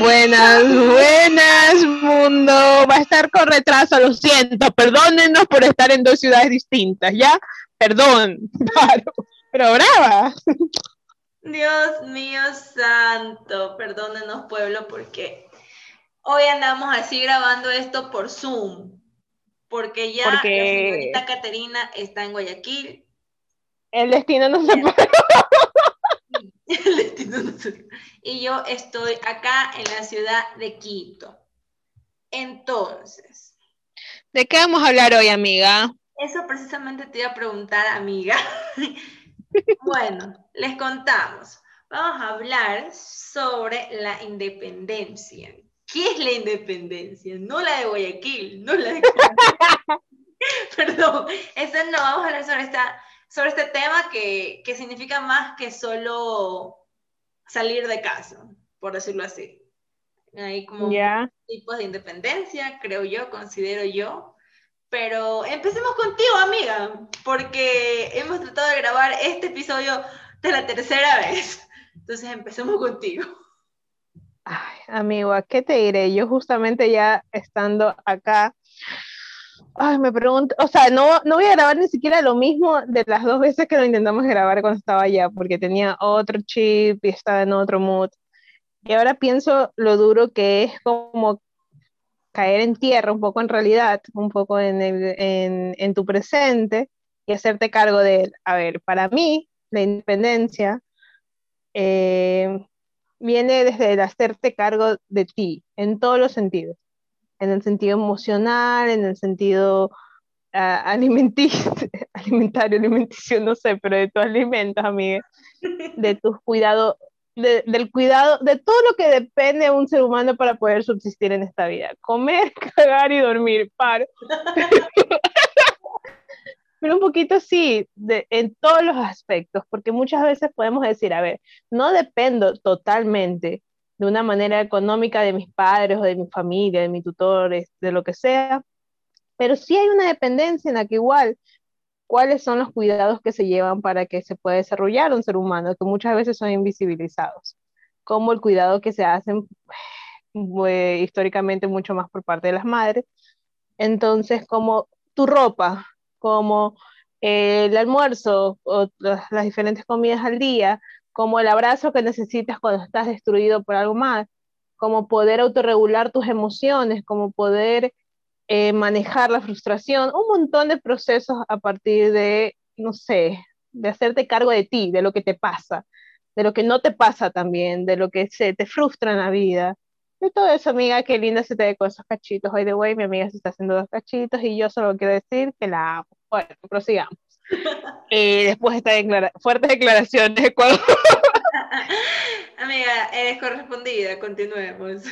Buenas, buenas, mundo. Va a estar con retraso, lo siento. Perdónenos por estar en dos ciudades distintas, ¿ya? Perdón, claro, pero brava. Dios mío santo, perdónenos pueblo, porque hoy andamos así grabando esto por Zoom, porque ya la señorita Caterina está en Guayaquil. El destino no se puede. El destino no se Y yo estoy acá en la ciudad de Quito. Entonces. ¿De qué vamos a hablar hoy, amiga? Eso precisamente te iba a preguntar, amiga. bueno, les contamos. Vamos a hablar sobre la independencia. ¿Qué es la independencia? No la de Guayaquil, no la de Perdón, esa no, vamos a hablar sobre, esta, sobre este tema que, que significa más que solo salir de casa, por decirlo así. Hay como tipos de independencia, creo yo, considero yo. Pero empecemos contigo, amiga, porque hemos tratado de grabar este episodio de la tercera vez. Entonces empecemos contigo. Ay, amigo, ¿qué te diré? Yo justamente ya estando acá, ay, me pregunto, o sea, no, no voy a grabar ni siquiera lo mismo de las dos veces que lo intentamos grabar cuando estaba allá, porque tenía otro chip y estaba en otro mood. Y ahora pienso lo duro que es como caer en tierra, un poco en realidad, un poco en, en, tu presente y hacerte cargo de él. A ver, para mí, la independencia eh, viene desde el hacerte cargo de ti, en todos los sentidos, en el sentido emocional, en el sentido uh, alimenticio, alimentario, alimenticio, no sé, pero de tus alimentos, amiga, de tus cuidados del cuidado, de todo lo que depende de un ser humano para poder subsistir en esta vida. Comer, cagar y dormir, paro. Pero un poquito sí, de, en todos los aspectos, porque muchas veces podemos decir, a ver, no dependo totalmente de una manera económica de mis padres o de mi familia, de mis tutores, de lo que sea, pero sí hay una dependencia en la que igual cuáles son los cuidados que se llevan para que se pueda desarrollar un ser humano, que muchas veces son invisibilizados, como el cuidado que se hacen pues, históricamente mucho más por parte de las madres. Entonces, como tu ropa, como el almuerzo o las diferentes comidas al día, como el abrazo que necesitas cuando estás destruido por algo más, como poder autorregular tus emociones, como poder eh, manejar la frustración, un montón de procesos a partir de, no sé, de hacerte cargo de ti, de lo que te pasa, de lo que no te pasa también, de lo que se te frustra en la vida. De todo eso, amiga, qué linda se te ve con esos cachitos. Hoy de way, mi amiga se está haciendo dos cachitos y yo solo quiero decir que la amo. Bueno, prosigamos. Y después de esta declara fuerte declaración de Ecuador. amiga, eres correspondida, continuemos.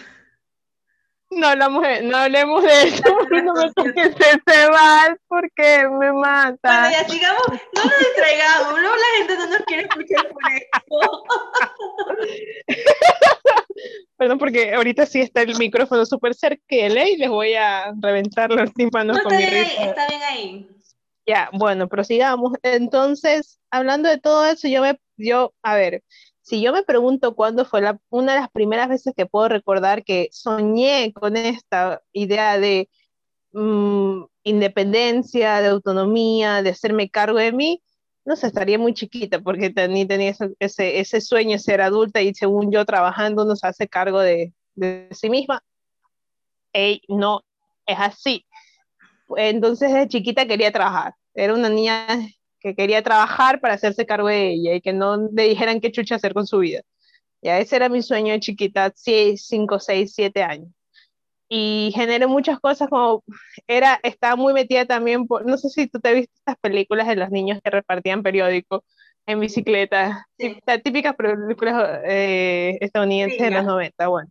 No hablamos no hablemos de eso, no me toques ese mal, porque me mata. Bueno, ya sigamos, no nos distraigamos, luego la gente no nos quiere escuchar por esto. Perdón, porque ahorita sí está el micrófono súper cerca y les voy a reventar los tímpanos no, con está mi bien, Está bien ahí. Ya, bueno, prosigamos. Entonces, hablando de todo eso, yo me, yo, a ver, si yo me pregunto cuándo fue la, una de las primeras veces que puedo recordar que soñé con esta idea de mm, independencia, de autonomía, de hacerme cargo de mí, no sé, estaría muy chiquita porque ni tenía ese, ese, sueño de ser adulta y según yo trabajando uno se hace cargo de, de sí misma. Ey, no, es así. Entonces de chiquita quería trabajar. Era una niña que quería trabajar para hacerse cargo de ella y que no le dijeran qué chucha hacer con su vida. Ya ese era mi sueño de chiquita, 5, 6, 7 años. Y generé muchas cosas como, era, estaba muy metida también, por, no sé si tú te viste estas películas de los niños que repartían periódicos en bicicleta, sí. típicas películas eh, estadounidenses de los 90, bueno.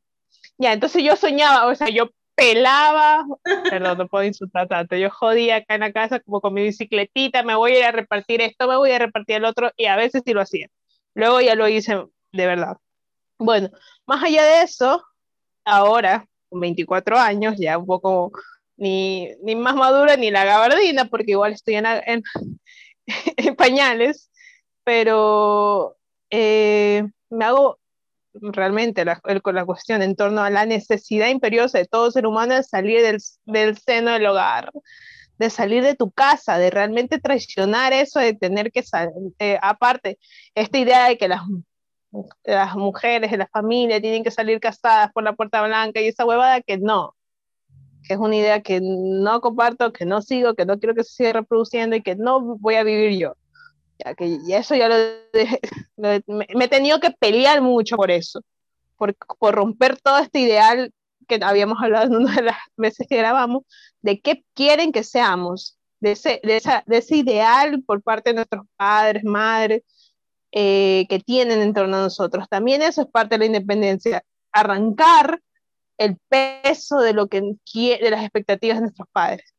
Ya, entonces yo soñaba, o sea, yo pelaba, perdón, no puedo insultar tanto, yo jodía acá en la casa como con mi bicicletita, me voy a ir a repartir esto, me voy a repartir el otro, y a veces sí lo hacía. Luego ya lo hice de verdad. Bueno, más allá de eso, ahora, con 24 años, ya un poco ni, ni más madura ni la gabardina, porque igual estoy en, pañales, pero eh, me hago realmente la, la cuestión en torno a la necesidad imperiosa de todo ser humano de salir del, del seno del hogar, de salir de tu casa, de realmente traicionar eso, de tener que salir, eh, aparte, esta idea de que las, las mujeres de la familia tienen que salir casadas por la puerta blanca y esa huevada que no, que es una idea que no comparto, que no sigo, que no quiero que se siga reproduciendo y que no voy a vivir yo. Ya que y eso ya lo, me, me, he tenido que pelear mucho por eso, por, por romper todo este ideal que habíamos hablado en una de las veces que grabamos, de qué quieren que seamos, de ese, de esa, de ese ideal por parte de nuestros padres, madres, eh, que tienen en torno a nosotros. También eso es parte de la independencia, arrancar el peso de lo que de las expectativas de nuestros padres.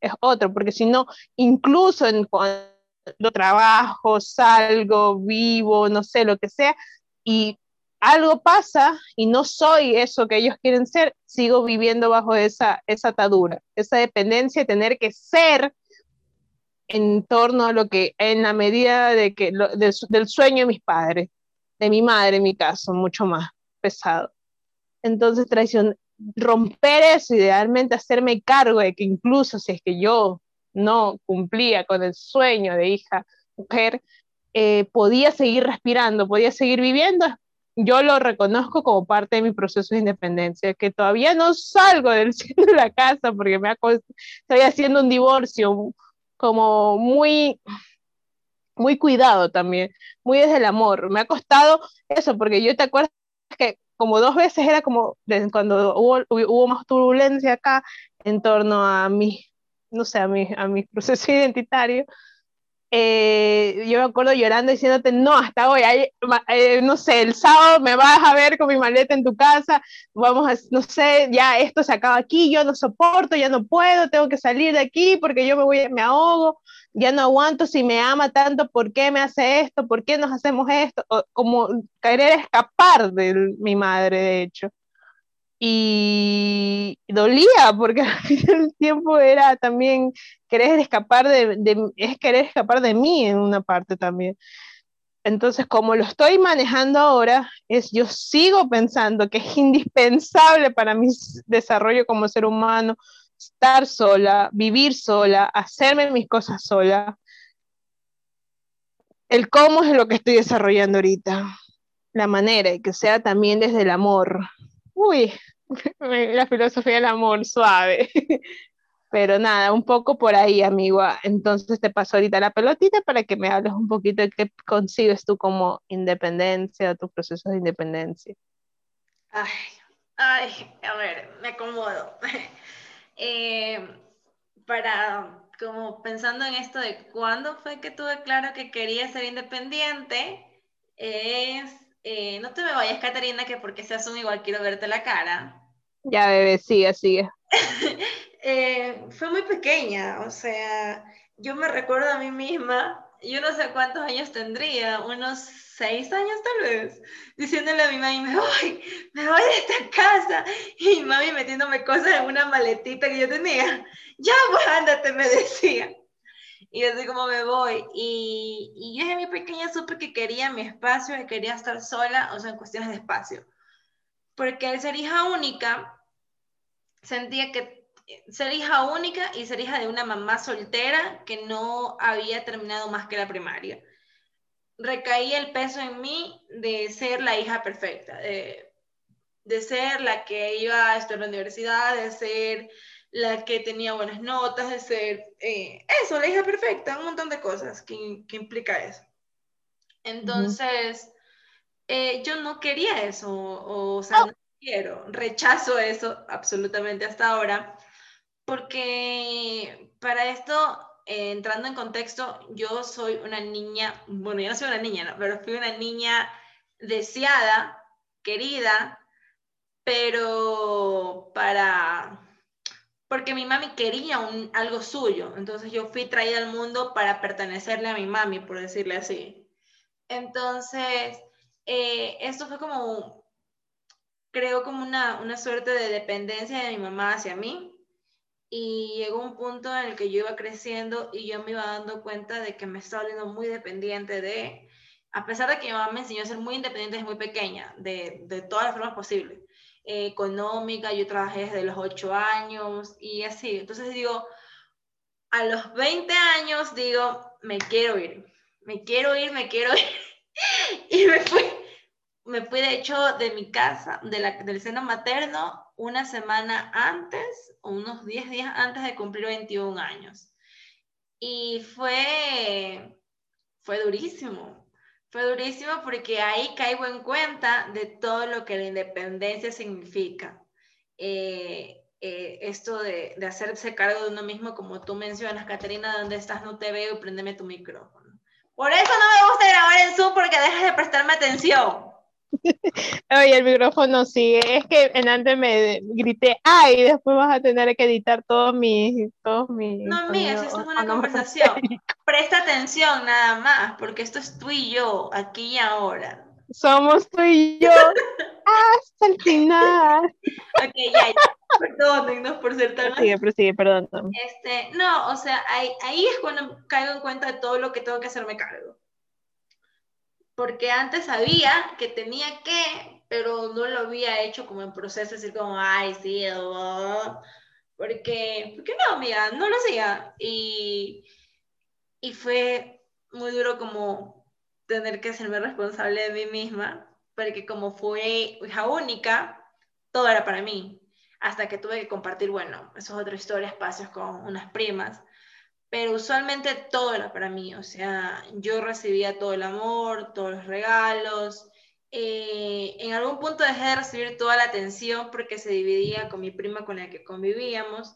Es otro, porque si no, incluso en cuando trabajo, salgo, vivo, no sé, lo que sea, y algo pasa y no soy eso que ellos quieren ser, sigo viviendo bajo esa, esa atadura, esa dependencia de tener que ser en torno a lo que, en la medida de que, del sueño de mis padres, de mi madre en mi caso, mucho más pesado. Entonces, traición, romper eso, idealmente hacerme cargo de que incluso si es que yo no cumplía con el sueño de hija, mujer, eh, podía seguir respirando, podía seguir viviendo, yo lo reconozco como parte de mi proceso de independencia, que todavía no salgo del cielo de la casa porque me estoy haciendo un divorcio como muy, muy cuidado también, muy desde el amor. Me ha costado eso, porque yo te acuerdas que como dos veces era como cuando hubo, hubo más turbulencia acá en torno a mi, no sé, a mi, a mi proceso identitario, eh, yo me acuerdo llorando diciéndote, no, hasta hoy, eh, no sé, el sábado me vas a ver con mi maleta en tu casa, vamos a, no sé, ya esto se acaba aquí, yo no soporto, ya no puedo, tengo que salir de aquí porque yo me voy, me ahogo, ya no aguanto, si me ama tanto, ¿por qué me hace esto? ¿Por qué nos hacemos esto? como querer escapar de mi madre, de hecho y dolía porque al final del tiempo era también querer escapar de, es querer escapar de mí en una parte también. Entonces, como lo estoy manejando ahora, es yo sigo pensando que es indispensable para mi desarrollo como ser humano estar sola, vivir sola, hacerme mis cosas sola. El cómo es lo que estoy desarrollando ahorita, la manera y que sea también desde el amor. Uy, la filosofía del amor suave. Pero nada, un poco por ahí, amigo. Entonces te paso ahorita la pelotita para que me hables un poquito de qué consigues tú como independencia, tus procesos de independencia. Ay, ay, a ver, me acomodo. Eh, para, como pensando en esto de cuándo fue que tuve claro que quería ser independiente, es, eh, no te me vayas, Caterina, que porque seas un igual quiero verte la cara. Ya, bebé, sigue, sigue. eh, fue muy pequeña, o sea, yo me recuerdo a mí misma, yo no sé cuántos años tendría, unos seis años tal vez, diciéndole a mi mami, me voy, me voy de esta casa, y mami metiéndome cosas en una maletita que yo tenía, ya pues ándate, me decía. Y así como me voy. Y, y yo desde mi pequeña supe que quería mi espacio, que quería estar sola, o sea, en cuestiones de espacio porque al ser hija única, sentía que ser hija única y ser hija de una mamá soltera que no había terminado más que la primaria. Recaía el peso en mí de ser la hija perfecta, de, ser la que iba a estudiar en la universidad, de ser la que tenía buenas notas, de ser eh, eso, la hija perfecta, un montón de cosas que, implica eso. Entonces, eh, yo no quería eso, o, sea, no quiero, rechazo eso absolutamente hasta ahora, porque para esto, eh, entrando en contexto, yo soy una niña, bueno, yo no soy una niña, ¿no? pero fui una niña deseada, querida, pero para porque mi mami quería algo suyo, entonces yo fui traída al mundo para pertenecerle a mi mami, por decirle así. Entonces, eh, esto fue como, creo como una, una suerte de dependencia de mi mamá hacia mí. Y llegó un punto en el que yo iba creciendo y yo me iba dando cuenta de que me estaba volviendo muy dependiente de, a pesar de que mi mamá me enseñó a ser muy independiente desde muy pequeña, de, de todas las formas posibles, eh, económica, yo trabajé desde los 8 años y así. Entonces digo, a los 20 años digo, me quiero ir, me quiero ir, me quiero ir. y me fui, me fui de hecho de mi casa, de la, del seno materno, una semana antes, unos 10 días antes de cumplir 21 años. Y fue, fue durísimo, fue durísimo porque ahí caigo en cuenta de todo lo que la independencia significa. Eh, eh, esto de, de, hacerse cargo de uno mismo, como tú mencionas, Caterina, ¿dónde estás? No te veo, préndeme tu micrófono. Por eso no me gusta grabar en Zoom porque dejas de prestarme atención. Oye, el micrófono sí, es que en antes me grité, ay, después vas a tener que editar todos mis... Todos mis no, amiga, eso es una conversación. Presta atención nada más, porque esto es tú y yo, aquí y ahora. Somos tú y yo hasta el final. ok, ya, ya. Perdónennos por ser tan... Prosigue, prosigue, perdón. Este, no, o sea, ahí, ahí es cuando caigo en cuenta de todo lo que tengo que hacerme cargo porque antes sabía que tenía que, pero no lo había hecho como en proceso, decir como, ay, sí, porque, ¿por qué no, amiga? No lo hacía. Y, y fue muy duro como tener que hacerme responsable de mí misma, porque como fue hija única, todo era para mí, hasta que tuve que compartir, bueno, eso es otra historia, espacios con unas primas, pero usualmente todo era para mí, o sea, yo recibía todo el amor, todos los regalos. Eh, en algún punto dejé de recibir toda la atención porque se dividía con mi prima con la que convivíamos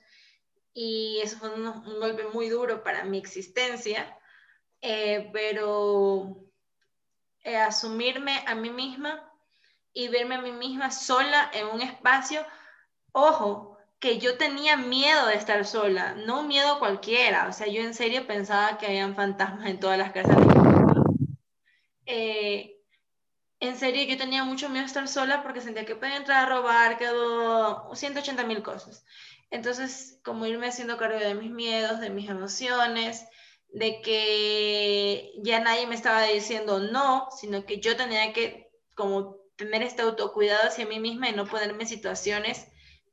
y eso fue un, golpe muy duro para mi existencia, eh, pero eh, asumirme a mí misma y verme a mí misma sola en un espacio, ojo, que yo tenía miedo de estar sola, no miedo cualquiera, o sea, yo en serio pensaba que habían fantasmas en todas las casas. Eh, en serio, yo tenía mucho miedo de estar sola porque sentía que podía entrar a robar, quedó 180 mil cosas. Entonces, como irme haciendo cargo de mis miedos, de mis emociones, de que ya nadie me estaba diciendo no, sino que yo tenía que como tener este autocuidado hacia mí misma y no ponerme en situaciones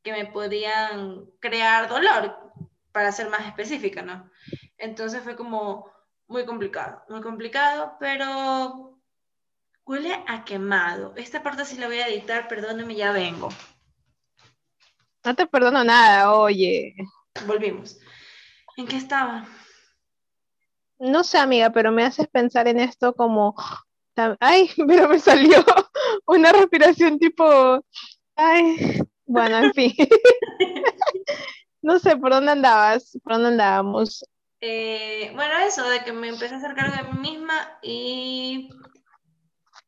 que me podían crear dolor, para ser más específica, ¿no? Entonces fue como muy complicado, muy complicado, pero huele a quemado. Esta parte sí la voy a editar, perdóneme, ya vengo. No te perdono nada, oye. Volvimos. ¿En qué estaba? No sé, amiga, pero me haces pensar en esto como, ay, pero me salió una respiración tipo, ay, bueno, en fin. no sé, ¿por dónde andabas? ¿Por dónde andábamos? Eh, bueno, eso, de que me empecé a hacer cargo de mí misma y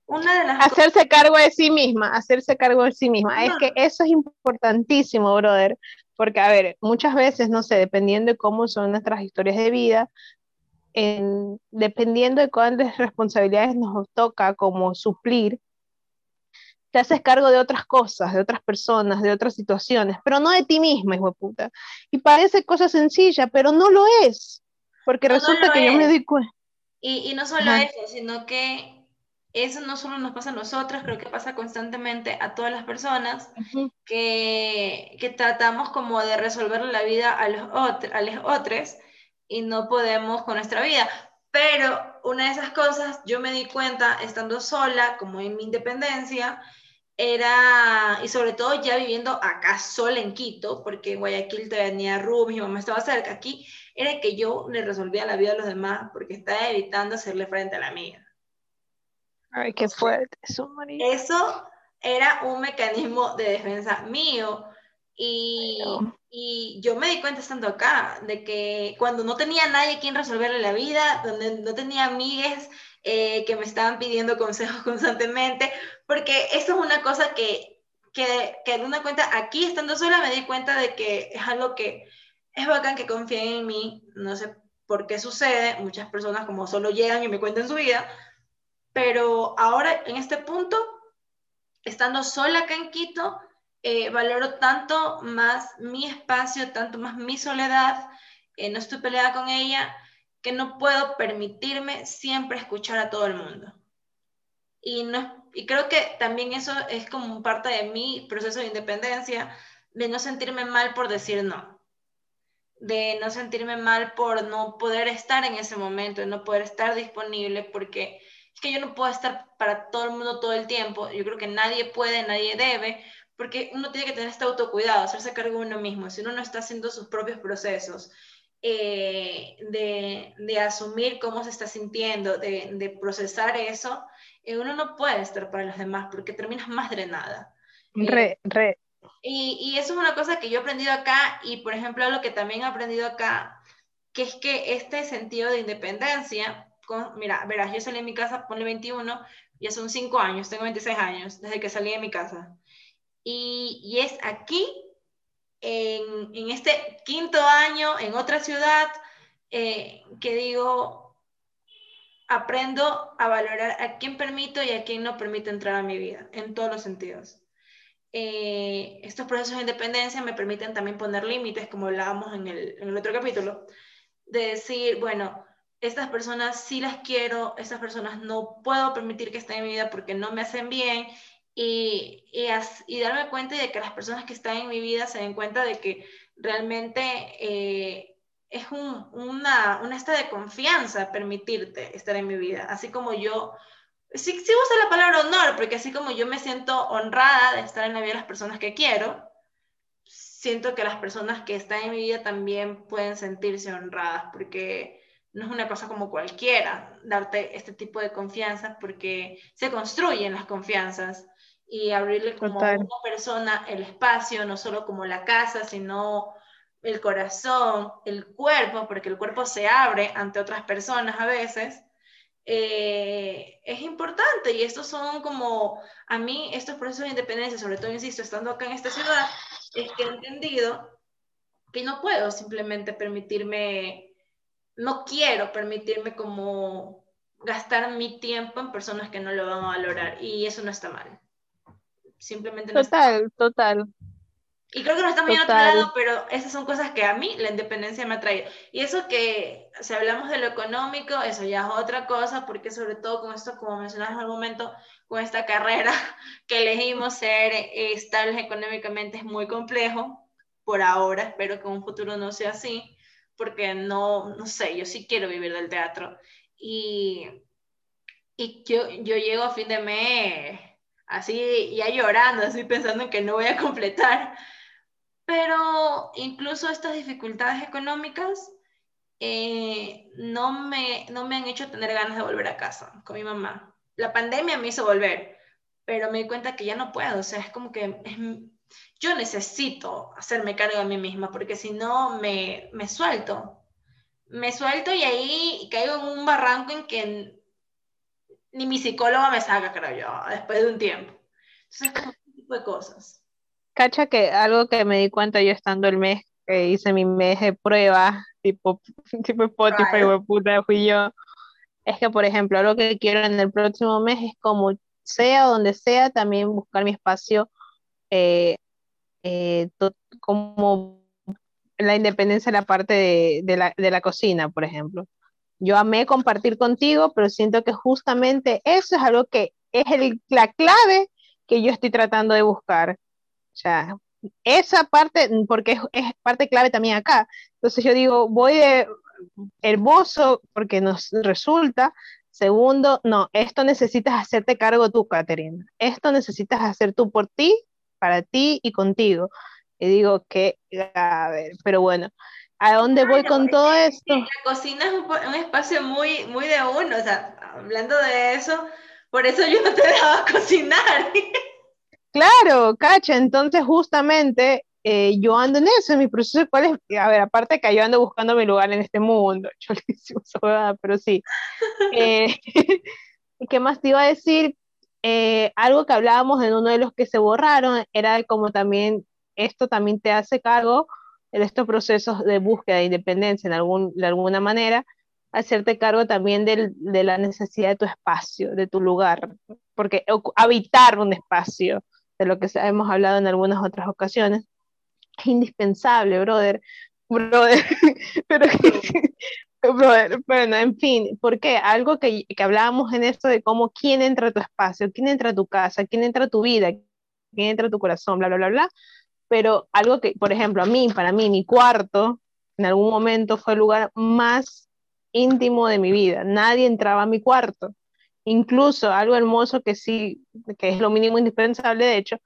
una de las hacerse cargo de sí misma, hacerse cargo de sí misma. Es que eso es importantísimo, brother, porque a ver, muchas veces, no sé, dependiendo de cómo son nuestras historias de vida, en, dependiendo de cuántas responsabilidades nos toca como suplir, te haces cargo de otras cosas, de otras personas, de otras situaciones, pero no de ti misma, hijo de puta. Y parece cosa sencilla, pero no lo es, porque resulta que yo me di cuenta. Y, no solo eso, sino que eso no solo nos pasa a nosotros, creo que pasa constantemente a todas las personas que, que, tratamos como de resolver la vida a los, a los otros y no podemos con nuestra vida. Pero una de esas cosas yo me di cuenta estando sola, como en mi independencia, era, y sobre todo ya viviendo acá sola en Quito, porque en Guayaquil tenía Rubio, mi mamá estaba cerca aquí, era que yo le resolvía la vida a los demás porque estaba evitando hacerle frente a la mía. Ay, qué fuerte eso, María. Eso era un mecanismo de defensa mío. Y, y, yo me di cuenta estando acá de que cuando no tenía nadie quien resolverle la vida, donde no tenía amigues eh, que me estaban pidiendo consejos constantemente, porque esto es una cosa que, que, que de una cuenta, aquí estando sola me di cuenta de que es algo que es bacán que confíen en mí, no sé por qué sucede, muchas personas como solo llegan y me cuentan su vida, pero ahora en este punto, estando sola acá en Quito, eh, valoro tanto más mi espacio, tanto más mi soledad, eh, no estoy peleada con ella, que no puedo permitirme siempre escuchar a todo el mundo. Y, no, y creo que también eso es como parte de mi proceso de independencia, de no sentirme mal por decir no, de no sentirme mal por no poder estar en ese momento, de no poder estar disponible, porque es que yo no puedo estar para todo el mundo todo el tiempo, yo creo que nadie puede, nadie debe, porque uno tiene que tener este autocuidado, hacerse cargo de uno mismo, si uno no está haciendo sus propios procesos, eh, de, de, asumir cómo se está sintiendo, de, de procesar eso, eh, uno no puede estar para los demás porque terminas más drenada. Re, re. Y, y, eso es una cosa que yo he aprendido acá y, por ejemplo, lo que también he aprendido acá, que es que este sentido de independencia, con, mira, verás, yo salí de mi casa, ponle 21, ya son 5 años, tengo 26 años desde que salí de mi casa. Y, y es aquí en, este quinto año en otra ciudad eh, que digo, aprendo a valorar a quién permito y a quién no permito entrar a mi vida, en todos los sentidos. Eh, estos procesos de independencia me permiten también poner límites, como hablábamos en el, en el otro capítulo, de decir, bueno, estas personas sí las quiero, estas personas no puedo permitir que estén en mi vida porque no me hacen bien y, y, darme cuenta de que las personas que están en mi vida se den cuenta de que realmente eh, es un, una, una estado de confianza permitirte estar en mi vida, así como yo, sí, sí uso la palabra honor, porque así como yo me siento honrada de estar en la vida de las personas que quiero, siento que las personas que están en mi vida también pueden sentirse honradas, porque no es una cosa como cualquiera darte este tipo de confianza, porque se construyen las confianzas y abrirle como a una persona el espacio, no solo como la casa, sino el corazón, el cuerpo, porque el cuerpo se abre ante otras personas a veces, eh, es importante y estos son como, a mí estos procesos de independencia, sobre todo, insisto, estando acá en esta ciudad, es que he entendido que no puedo simplemente permitirme, no quiero permitirme como gastar mi tiempo en personas que no lo van a valorar y eso no está mal. Simplemente Total, total. Y creo que no estamos yendo a otro lado, pero esas son cosas que a mí la independencia me ha traído. Y eso que, si hablamos de lo económico, eso ya es otra cosa, porque sobre todo con esto, como mencionabas al momento, con esta carrera que elegimos ser estables económicamente es muy complejo, por ahora, espero que en un futuro no sea así, porque no, no sé, yo sí quiero vivir del teatro. Y, y yo, yo llego a fin de mes así ya llorando, así pensando en que no voy a completar. Pero incluso estas dificultades económicas eh, no, me, no me han hecho tener ganas de volver a casa con mi mamá. La pandemia me hizo volver, pero me di cuenta que ya no puedo, o sea, es como que yo necesito hacerme cargo de mí misma, porque si no me, me suelto. Me suelto y ahí caigo en un barranco en que ni mi psicóloga me saca, creo yo, después de un tiempo. Entonces, como ese tipo de cosas. Cacha que algo que me di cuenta yo estando el mes, que hice mi mes de prueba, tipo, tipo Spotify, puta, fui yo, es que, por ejemplo, algo que quiero en el próximo mes es como sea donde sea, también buscar mi espacio eh, eh, como la independencia en la parte de, de, la, de la cocina, por ejemplo. Yo amé compartir contigo, pero siento que justamente eso es algo que es el, la clave que yo estoy tratando de buscar. O sea, esa parte, porque es, es, parte clave también acá. Entonces yo digo, voy de hermoso porque nos resulta. Segundo, no, esto necesitas hacerte cargo tú, Caterina. Esto necesitas hacer tú por ti, para ti y contigo. Y digo que, a ver, pero bueno, ¿A dónde voy con todo esto? La cocina es un, espacio muy, muy de uno, o sea, hablando de eso, por eso yo no te dejaba cocinar. Claro, cacha, entonces justamente eh, yo ando en eso, en mi proceso, ¿cuál es? A ver, aparte que yo ando buscando mi lugar en este mundo, pero sí. Eh, ¿Qué más te iba a decir? Eh, algo que hablábamos en uno de los que se borraron era como también, esto también te hace cargo en estos procesos de búsqueda de independencia en algún, de alguna manera, hacerte cargo también del, de la necesidad de tu espacio, de tu lugar, porque habitar un espacio, de lo que hemos hablado en algunas otras ocasiones, es indispensable, brother, brother, pero bueno, en fin, ¿por qué? Algo que, que hablábamos en esto de cómo quién entra a tu espacio, quién entra a tu casa, quién entra a tu vida, quién entra a tu corazón, bla, bla, bla, bla. Pero algo que, por ejemplo, a mí, para mí, mi cuarto, en algún momento fue el lugar más íntimo de mi vida. Nadie entraba a mi cuarto. Incluso algo hermoso que sí, que es lo mínimo indispensable, de hecho,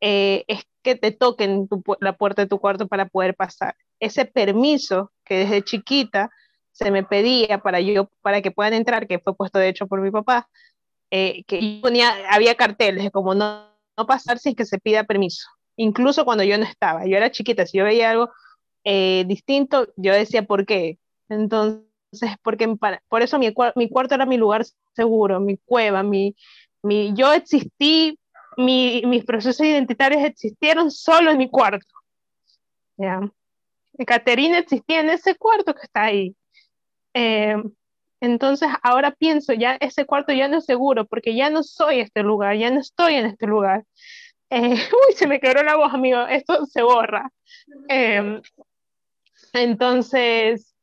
eh, es que te toquen la puerta de tu cuarto para poder pasar. Ese permiso que desde chiquita se me pedía para yo, para que puedan entrar, que fue puesto de hecho por mi papá, eh, que ponía, había carteles como no, no pasar sin que se pida permiso, incluso cuando yo no estaba. Yo era chiquita, si yo veía algo eh, distinto, yo decía, ¿por qué? Entonces, porque por eso mi, mi, cuarto era mi lugar seguro, mi cueva, mi, mi yo existí, mi, mis procesos identitarios existieron solo en mi cuarto. ¿ya? Caterina existía en ese cuarto que está ahí. Eh, entonces ahora pienso, ya ese cuarto ya no es seguro, porque ya no soy este lugar, ya no estoy en este lugar. Eh, uy, se me quebró la voz, amigo, esto se borra. Eh, entonces,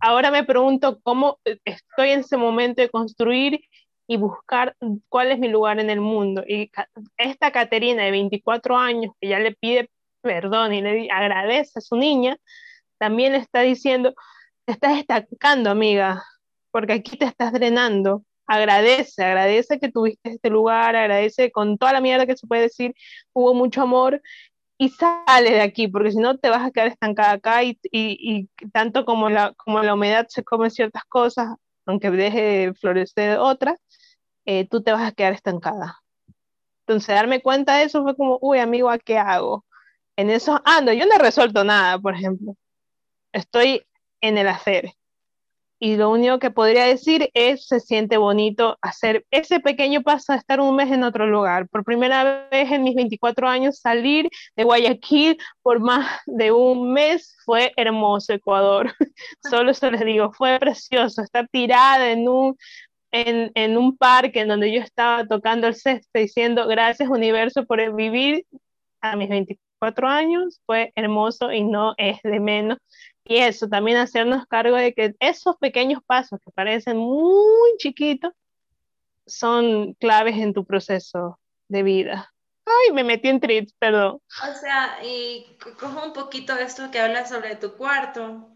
ahora me pregunto cómo estoy en ese momento de construir y buscar cuál es mi lugar en el mundo. Y esta Caterina de 24 años, que ya le pide perdón y le agradece a su niña, también está diciendo, te estás estancando, amiga, porque aquí te estás drenando. Agradece, agradece que tuviste este lugar, agradece con toda la mierda que se puede decir, hubo mucho amor y sale de aquí, porque si no te vas a quedar estancada acá y, y, tanto como la, como la humedad se come ciertas cosas, aunque deje florecer otras, eh, tú te vas a quedar estancada. Entonces, darme cuenta de eso fue como, uy, amigo, ¿a qué hago? En eso ando, yo no resuelto nada, por ejemplo. Estoy en el hacer. Y lo único que podría decir es, se siente bonito hacer ese pequeño paso de estar un mes en otro lugar. Por primera vez en mis 24 años salir de Guayaquil por más de un mes fue hermoso Ecuador. Solo eso les digo, fue precioso estar tirada en un, en, en un parque en donde yo estaba tocando el césped diciendo gracias universo por vivir a mis 24 años. Fue hermoso y no es de menos y eso, también hacernos cargo de que esos pequeños pasos que parecen muy chiquitos son claves en tu proceso de vida. Ay, me metí en trips, perdón. O sea, y cojo un poquito esto que hablas sobre tu cuarto.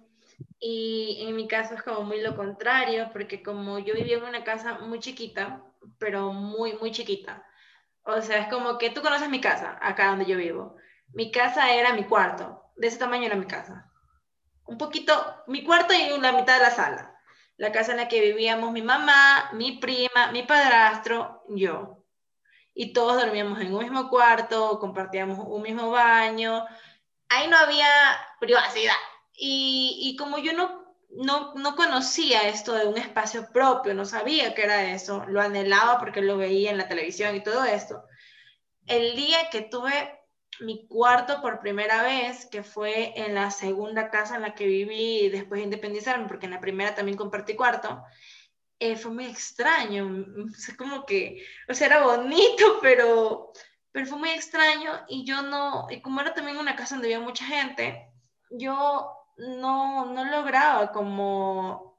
Y en mi caso es como muy lo contrario, porque como yo vivía en una casa muy chiquita, pero muy, muy chiquita. O sea, es como que tú conoces mi casa, acá donde yo vivo. Mi casa era mi cuarto, de ese tamaño era mi casa un poquito, mi cuarto y la mitad de la sala. La casa en la que vivíamos mi mamá, mi prima, mi padrastro, yo. Y todos dormíamos en un mismo cuarto, compartíamos un mismo baño. Ahí no había privacidad. Y, como yo no, no, no conocía esto de un espacio propio, no sabía qué era eso, lo anhelaba porque lo veía en la televisión y todo esto. El día que tuve mi cuarto por primera vez, que fue en la segunda casa en la que viví después de independizarme, porque en la primera también compartí cuarto, eh, fue muy extraño. Como que, o sea, era bonito, pero, pero fue muy extraño y yo no, y como era también una casa donde había mucha gente, yo no, no lograba como,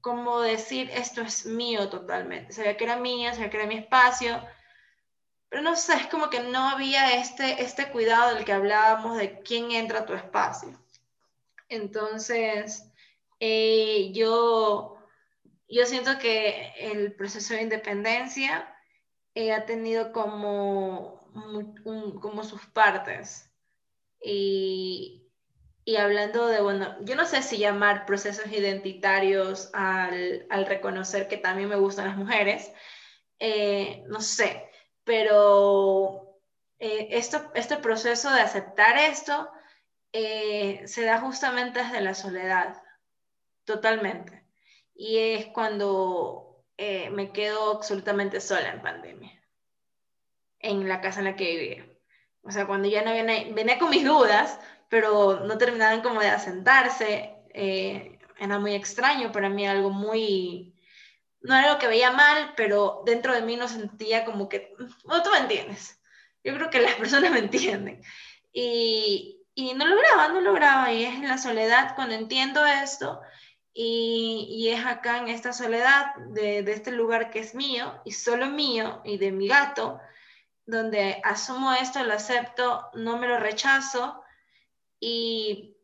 como decir esto es mío totalmente. Sabía que era mía, sabía que era mi espacio pero no sé, es como que no había este, este cuidado del que hablábamos de quién entra a tu espacio. Entonces, eh, yo, yo siento que el proceso de independencia eh, ha tenido como, como sus partes. Y, y, hablando de, bueno, yo no sé si llamar procesos identitarios al, al reconocer que también me gustan las mujeres, eh, no sé, pero eh, esto, este proceso de aceptar esto eh, se da justamente desde la soledad, totalmente. Y es cuando eh, me quedo absolutamente sola en pandemia, en la casa en la que vivía. O sea, cuando ya no venía, venía con mis dudas, pero no terminaban como de asentarse, era muy extraño para mí, algo muy, no era algo que veía mal, pero dentro de mí no sentía como que, bueno, tú me entiendes. Yo creo que las personas me entienden. Y, y no lograba, no lograba. Y es en la soledad cuando entiendo esto y, es acá en esta soledad de, de, este lugar que es mío y solo mío y de mi gato, donde asumo esto, lo acepto, no me lo rechazo y,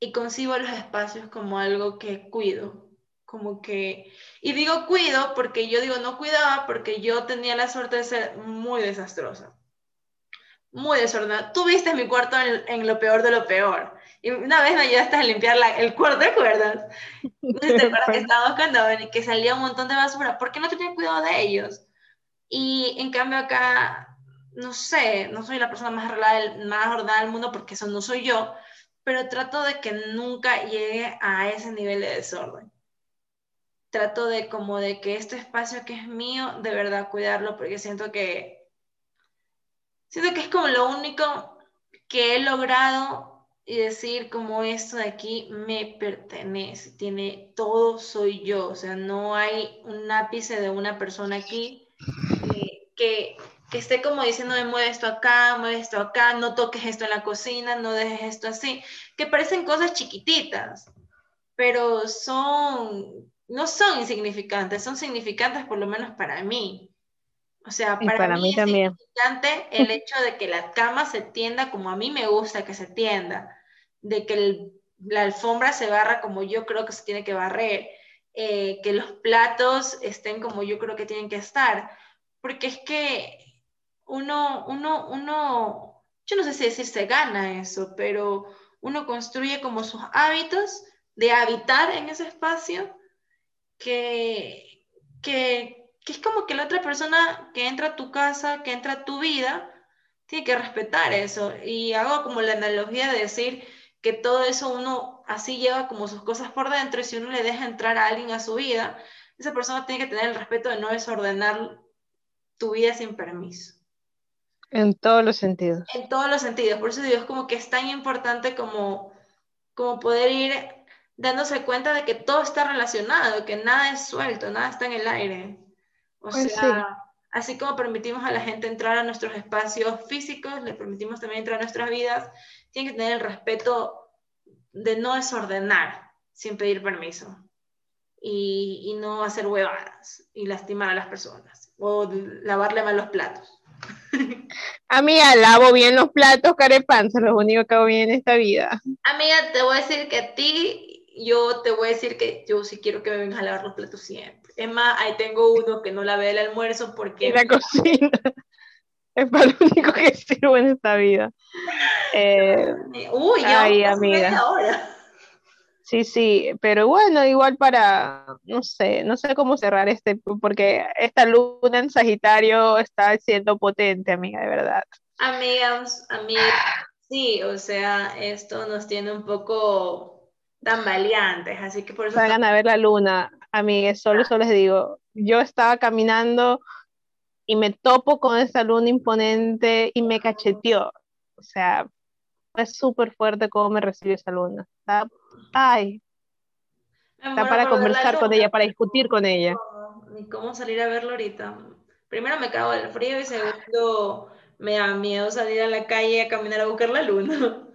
y concibo los espacios como algo que cuido, como que, y digo cuido porque yo digo no cuidaba porque yo tenía la suerte de ser muy desastrosa, muy desordenada. Tú viste mi cuarto en, lo peor de lo peor. Y una vez me ayudaste a limpiar el cuarto, ¿te acuerdas? Te acuerdas que estábamos cuando y que salía un montón de basura. ¿Por qué no tenía cuidado de ellos? Y en cambio acá, no sé, no soy la persona más ordenada, más ordenada del mundo porque eso no soy yo, pero trato de que nunca llegue a ese nivel de desorden trato de como de que este espacio que es mío, de verdad cuidarlo, porque siento que, siento que es como lo único que he logrado y decir como esto de aquí me pertenece, tiene todo soy yo, o sea, no hay un ápice de una persona aquí que, que esté como diciendo, mueve esto acá, mueve esto acá, no toques esto en la cocina, no dejes esto así, que parecen cosas chiquititas, pero son no son insignificantes, son significantes por lo menos para mí. O sea, para, mí, es también. significante el hecho de que la cama se tienda como a mí me gusta que se tienda, de que la alfombra se barra como yo creo que se tiene que barrer, eh, que los platos estén como yo creo que tienen que estar, porque es que uno, uno, uno, yo no sé si decir se gana eso, pero uno construye como sus hábitos de habitar en ese espacio que, que, que, es como que la otra persona que entra a tu casa, que entra a tu vida, tiene que respetar eso. Y hago como la analogía de decir que todo eso uno así lleva como sus cosas por dentro y si uno le deja entrar a alguien a su vida, esa persona tiene que tener el respeto de no desordenar tu vida sin permiso. En todos los sentidos. En todos los sentidos. Por eso digo, es como que es tan importante como, como poder ir dándose cuenta de que todo está relacionado, que nada es suelto, nada está en el aire. O pues sea, así como permitimos a la gente entrar a nuestros espacios físicos, le permitimos también entrar a nuestras vidas, tienen que tener el respeto de no desordenar sin pedir permiso y, y no hacer huevadas y lastimar a las personas o lavarle mal los platos. Amiga, lavo bien los platos, carepanza, lo único que hago bien en esta vida. Amiga, te voy a decir que a ti yo te voy a decir que yo sí quiero que me vengas a lavar los platos siempre. Es más, ahí tengo uno que no lavé el almuerzo porque... En la cocina. Es para lo único que sirvo en esta vida. Eh, Uy, ya ay, amiga. Ahora. Sí, sí, pero bueno, igual para, no sé, no sé cómo cerrar este, porque esta luna en Sagitario está siendo potente, amiga, de verdad. Amigas, amigas, sí, o sea, esto nos tiene un poco tan valientes, así que por eso... Salgan a ver la luna, amigues, solo, solo les digo, yo estaba caminando y me topo con esa luna imponente y me cacheteó, o sea, fue súper fuerte cómo me recibió esa luna, está, ay, está para conversar con ella, para discutir con ella. Ni cómo salir a verlo ahorita. Primero me cago del frío y segundo me da miedo salir a la calle a caminar a buscar la luna.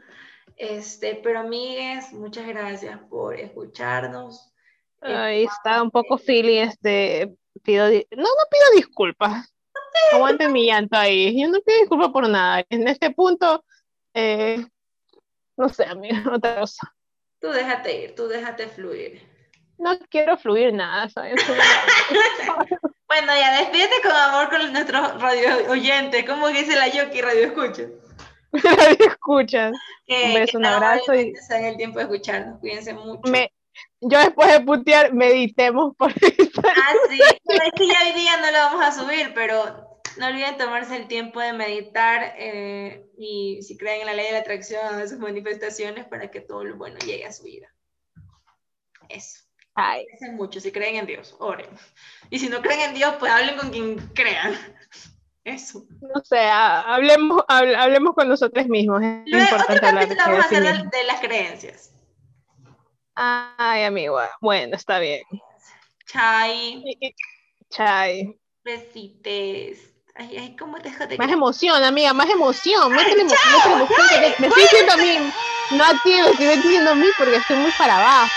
Este, pero amigues, muchas gracias por escucharnos. Ahí está un poco feeling, este, pido, no, no pido disculpas. Aguanten mi llanto ahí. Yo no pido disculpas por nada. En este punto, eh, no sé, amiga, otra cosa. Tú déjate ir, tú déjate fluir. No quiero fluir nada, ¿sabes? bueno, ya despídete con amor con nuestros radio oyentes. ¿Cómo dice la Yoki Radio Escucha? escuchas. un beso, un abrazo. Y... En el tiempo de escucharnos, cuídense mucho. yo después de putear, meditemos por. Ah, sí, es que ya hoy día no lo vamos a subir, pero no olviden tomarse el tiempo de meditar eh, y si creen en la ley de la atracción, de sus manifestaciones, para que todo lo bueno llegue a su vida. Eso. Ay. mucho, si creen en Dios, oren. Y si no creen en Dios, pues hablen con quien crean. Eso. No sé, hablemos, hablemos con nosotros mismos. Es importante hablar de, vamos a hacer de, las creencias. Ay, amigo, bueno, está bien. Chai. Chai. Besites. Ay, ay, ¿cómo te Más emoción, amiga, más emoción. Métele emoción, emoción. Me estoy diciendo a mí, no a ti, me estoy diciendo a mí porque estoy muy para abajo.